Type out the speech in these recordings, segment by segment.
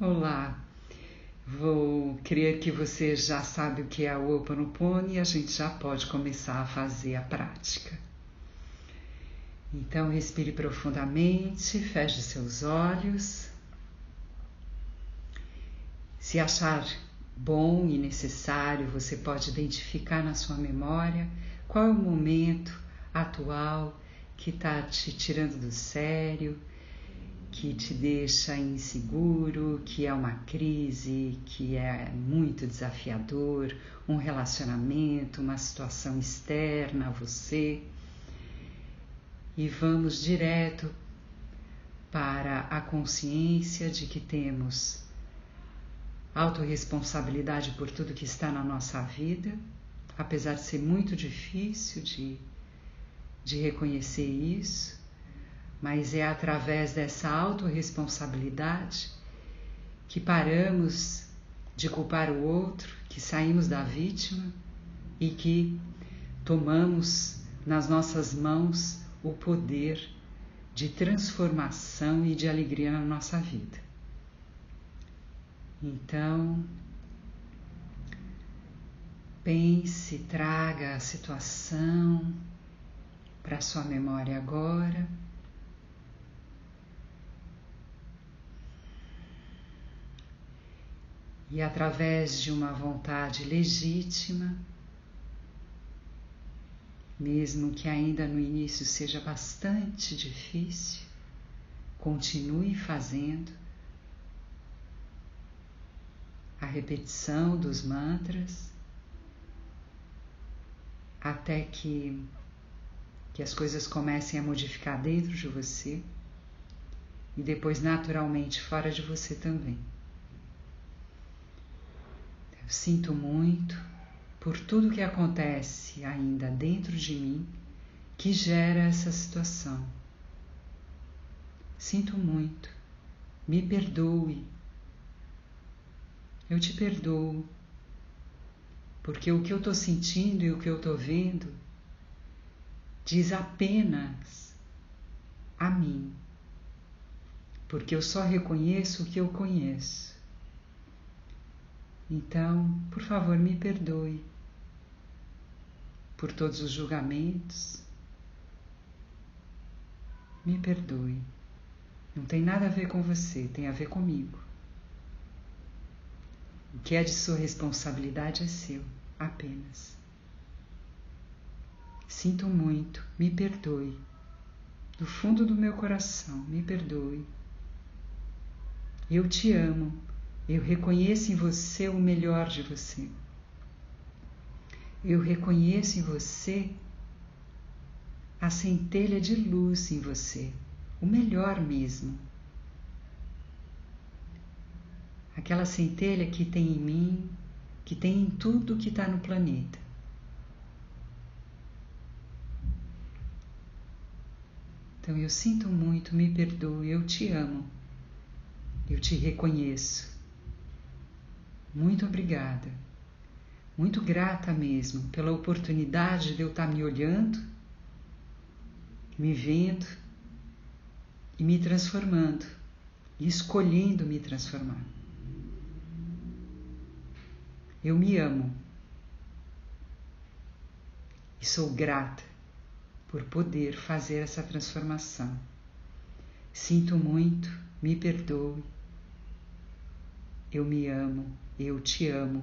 Olá, vou crer que você já sabe o que é o Oponopono e a gente já pode começar a fazer a prática. Então, respire profundamente, feche seus olhos. Se achar bom e necessário, você pode identificar na sua memória qual é o momento atual que está te tirando do sério, que te deixa inseguro, que é uma crise, que é muito desafiador, um relacionamento, uma situação externa a você. E vamos direto para a consciência de que temos autorresponsabilidade por tudo que está na nossa vida, apesar de ser muito difícil de de reconhecer isso, mas é através dessa autorresponsabilidade que paramos de culpar o outro, que saímos da vítima e que tomamos nas nossas mãos o poder de transformação e de alegria na nossa vida. Então, pense, traga a situação, para sua memória agora. E através de uma vontade legítima, mesmo que ainda no início seja bastante difícil, continue fazendo a repetição dos mantras até que que as coisas comecem a modificar dentro de você e depois naturalmente fora de você também. Sinto muito por tudo que acontece ainda dentro de mim que gera essa situação. Sinto muito, me perdoe. Eu te perdoo, porque o que eu estou sentindo e o que eu estou vendo diz apenas a mim, porque eu só reconheço o que eu conheço. Então, por favor, me perdoe por todos os julgamentos. Me perdoe. Não tem nada a ver com você, tem a ver comigo. O que é de sua responsabilidade é seu, apenas. Sinto muito, me perdoe. Do fundo do meu coração, me perdoe. Eu te amo, eu reconheço em você o melhor de você. Eu reconheço em você a centelha de luz em você, o melhor mesmo. Aquela centelha que tem em mim, que tem em tudo que está no planeta. Então eu sinto muito, me perdoe, eu te amo, eu te reconheço. Muito obrigada, muito grata mesmo pela oportunidade de eu estar me olhando, me vendo e me transformando, e escolhendo me transformar. Eu me amo e sou grata por poder fazer essa transformação. Sinto muito, me perdoe. Eu me amo, eu te amo,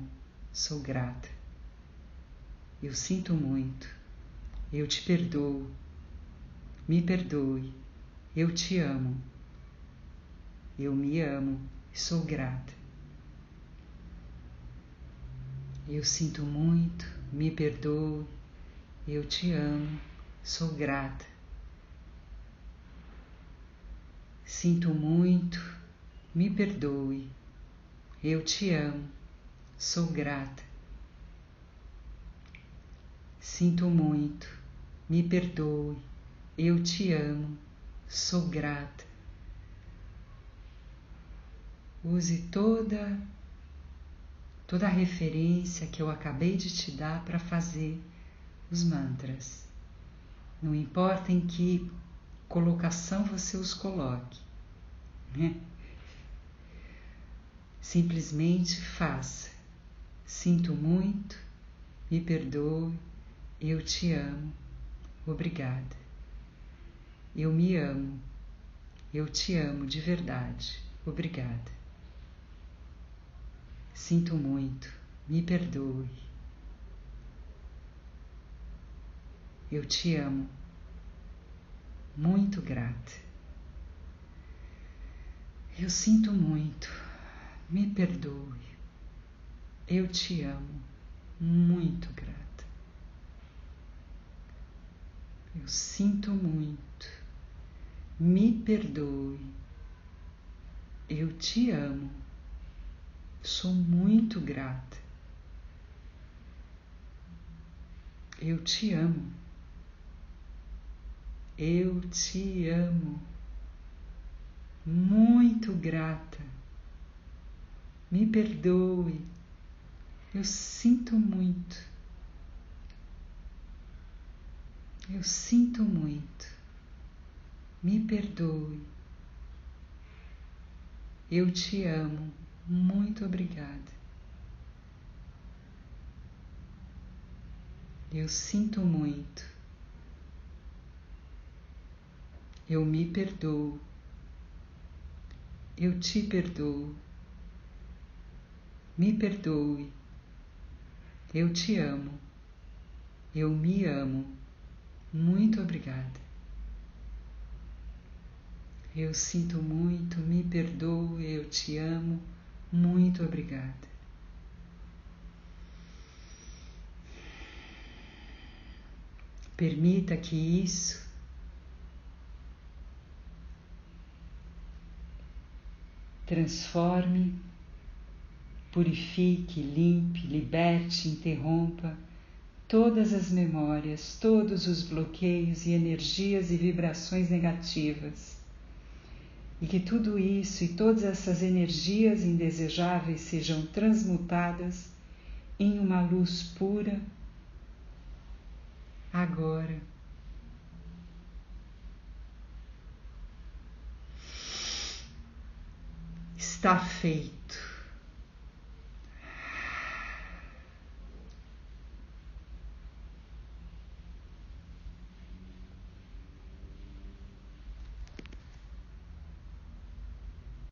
sou grata. Eu sinto muito, eu te perdoo. Me perdoe, eu te amo. Eu me amo e sou grata. Eu sinto muito, me perdoe, eu te amo Sou grata. Sinto muito, me perdoe. Eu te amo, sou grata. Sinto muito, me perdoe. Eu te amo, sou grata. Use toda toda a referência que eu acabei de te dar para fazer os mantras. Não importa em que colocação você os coloque. Né? Simplesmente faça. Sinto muito, me perdoe, eu te amo, obrigada. Eu me amo, eu te amo de verdade, obrigada. Sinto muito, me perdoe. Eu te amo, muito grata. Eu sinto muito, me perdoe. Eu te amo, muito grata. Eu sinto muito, me perdoe. Eu te amo, sou muito grata. Eu te amo. Eu te amo. Muito grata. Me perdoe. Eu sinto muito. Eu sinto muito. Me perdoe. Eu te amo. Muito obrigada. Eu sinto muito. Eu me perdoo. Eu te perdoo. Me perdoe. Eu te amo. Eu me amo. Muito obrigada. Eu sinto muito, me perdoo, eu te amo. Muito obrigada. Permita que isso transforme, purifique, limpe, liberte, interrompa todas as memórias, todos os bloqueios e energias e vibrações negativas. E que tudo isso e todas essas energias indesejáveis sejam transmutadas em uma luz pura agora. Está feito.